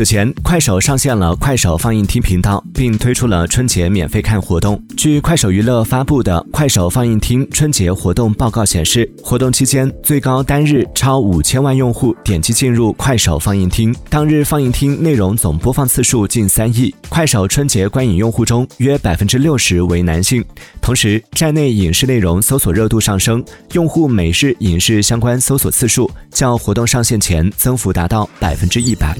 此前，快手上线了快手放映厅频道，并推出了春节免费看活动。据快手娱乐发布的快手放映厅春节活动报告显示，活动期间最高单日超五千万用户点击进入快手放映厅，当日放映厅内容总播放次数近三亿。快手春节观影用户中，约百分之六十为男性。同时，站内影视内容搜索热度上升，用户每日影视相关搜索次数较活动上线前增幅达到百分之一百。